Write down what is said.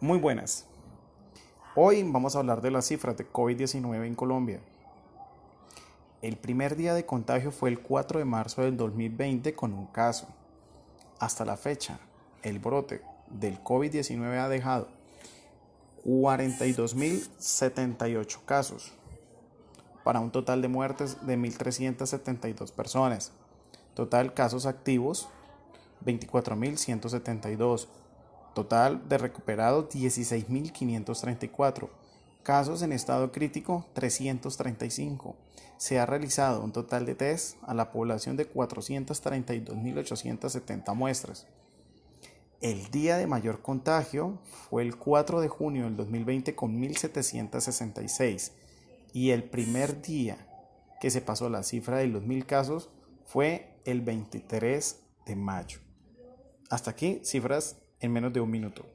Muy buenas. Hoy vamos a hablar de las cifras de COVID-19 en Colombia. El primer día de contagio fue el 4 de marzo del 2020 con un caso. Hasta la fecha, el brote del COVID-19 ha dejado 42.078 casos para un total de muertes de 1.372 personas. Total casos activos 24.172 Total de recuperados 16.534. Casos en estado crítico 335. Se ha realizado un total de test a la población de 432.870 muestras. El día de mayor contagio fue el 4 de junio del 2020 con 1.766 y el primer día que se pasó la cifra de los 1.000 casos fue el 23 de mayo. Hasta aquí cifras en menos de un minuto.